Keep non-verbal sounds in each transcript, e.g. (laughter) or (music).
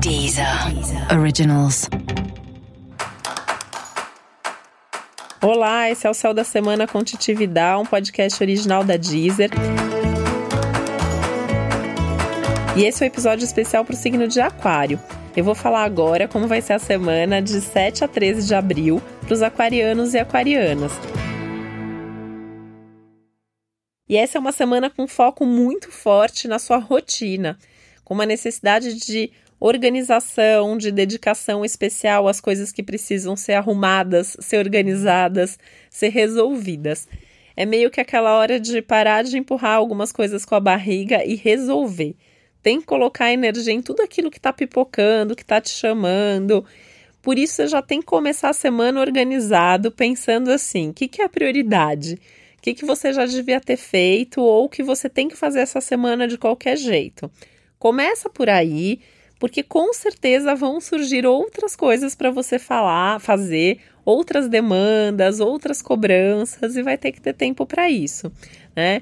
Deezer. Originals. Olá, esse é o Céu da Semana com Titividade, um podcast original da Deezer. E esse é o um episódio especial para o signo de Aquário. Eu vou falar agora como vai ser a semana de 7 a 13 de abril para os aquarianos e aquarianas. E essa é uma semana com foco muito forte na sua rotina, uma necessidade de organização, de dedicação especial às coisas que precisam ser arrumadas, ser organizadas, ser resolvidas. É meio que aquela hora de parar de empurrar algumas coisas com a barriga e resolver. Tem que colocar energia em tudo aquilo que está pipocando, que está te chamando. Por isso, você já tem que começar a semana organizado, pensando assim: o que, que é a prioridade? O que, que você já devia ter feito ou que você tem que fazer essa semana de qualquer jeito. Começa por aí, porque com certeza vão surgir outras coisas para você falar, fazer, outras demandas, outras cobranças e vai ter que ter tempo para isso, né?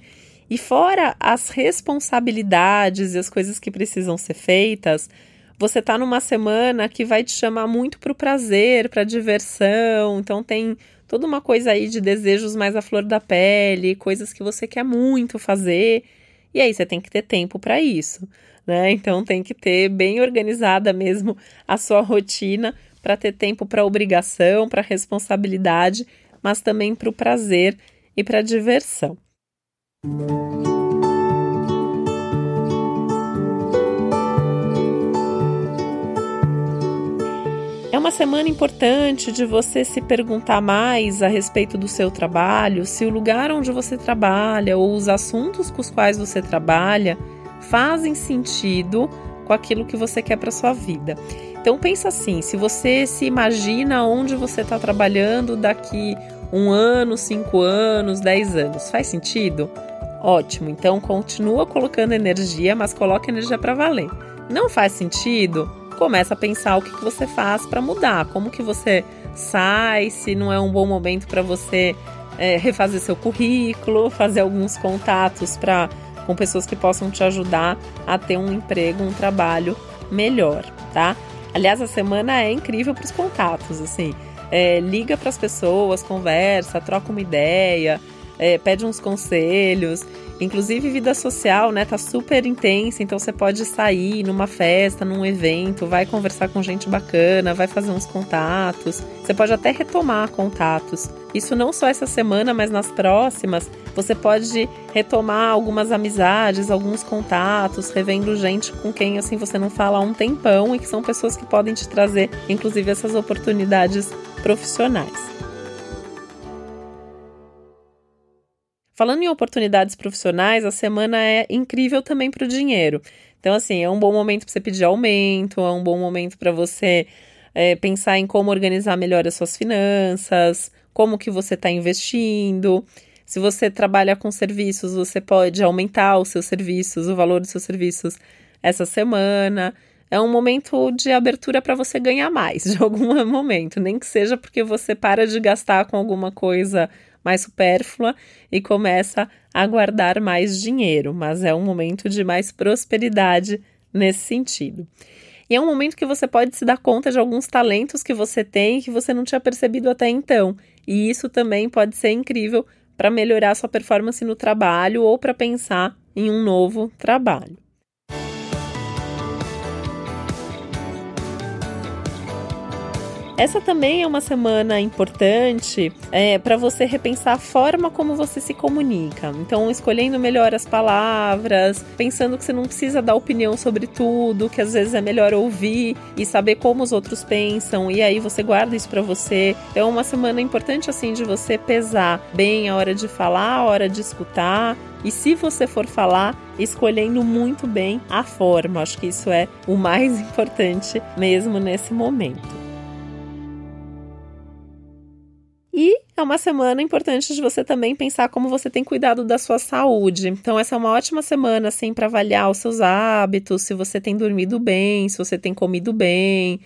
E fora as responsabilidades e as coisas que precisam ser feitas, você está numa semana que vai te chamar muito para o prazer, para diversão. Então tem toda uma coisa aí de desejos mais à flor da pele, coisas que você quer muito fazer. E aí você tem que ter tempo para isso, né? Então tem que ter bem organizada mesmo a sua rotina para ter tempo para obrigação, para responsabilidade, mas também para o prazer e para a diversão. É uma semana importante de você se perguntar mais a respeito do seu trabalho, se o lugar onde você trabalha ou os assuntos com os quais você trabalha fazem sentido com aquilo que você quer para sua vida. Então pensa assim, se você se imagina onde você está trabalhando daqui um ano, cinco anos, dez anos, faz sentido? Ótimo, então continua colocando energia, mas coloca energia para valer. Não faz sentido? Começa a pensar o que, você faz para mudar, como que você sai, se não é um bom momento para você é, refazer seu currículo, fazer alguns contatos para com pessoas que possam te ajudar a ter um emprego, um trabalho melhor, tá? Aliás, a semana é incrível para os contatos, assim. É, liga para as pessoas, conversa, troca uma ideia é, pede uns conselhos. Inclusive, vida social, né? Tá super intensa, então você pode sair numa festa, num evento, vai conversar com gente bacana, vai fazer uns contatos. Você pode até retomar contatos. Isso não só essa semana, mas nas próximas, você pode retomar algumas amizades, alguns contatos, revendo gente com quem assim você não fala há um tempão e que são pessoas que podem te trazer, inclusive, essas oportunidades profissionais. Falando em oportunidades profissionais, a semana é incrível também para o dinheiro. Então, assim, é um bom momento para você pedir aumento, é um bom momento para você é, pensar em como organizar melhor as suas finanças, como que você está investindo. Se você trabalha com serviços, você pode aumentar os seus serviços, o valor dos seus serviços essa semana. É um momento de abertura para você ganhar mais (laughs) de algum momento, nem que seja porque você para de gastar com alguma coisa mais supérflua e começa a guardar mais dinheiro, mas é um momento de mais prosperidade nesse sentido. E é um momento que você pode se dar conta de alguns talentos que você tem que você não tinha percebido até então. E isso também pode ser incrível para melhorar sua performance no trabalho ou para pensar em um novo trabalho. Essa também é uma semana importante é, para você repensar a forma como você se comunica. Então, escolhendo melhor as palavras, pensando que você não precisa dar opinião sobre tudo, que às vezes é melhor ouvir e saber como os outros pensam, e aí você guarda isso para você. Então, é uma semana importante assim de você pesar bem a hora de falar, a hora de escutar. E se você for falar, escolhendo muito bem a forma, acho que isso é o mais (laughs) importante mesmo nesse momento. É uma semana importante de você também pensar como você tem cuidado da sua saúde. Então, essa é uma ótima semana, assim, para avaliar os seus hábitos, se você tem dormido bem, se você tem comido bem,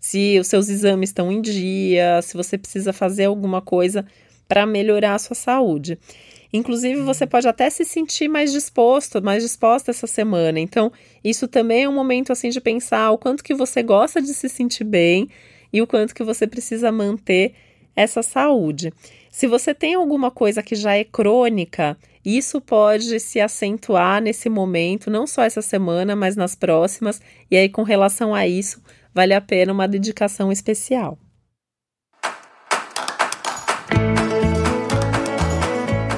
se os seus exames estão em dia, se você precisa fazer alguma coisa para melhorar a sua saúde. Inclusive, você pode até se sentir mais disposto, mais disposta essa semana. Então, isso também é um momento assim de pensar o quanto que você gosta de se sentir bem e o quanto que você precisa manter essa saúde. Se você tem alguma coisa que já é crônica, isso pode se acentuar nesse momento, não só essa semana, mas nas próximas. E aí, com relação a isso, vale a pena uma dedicação especial.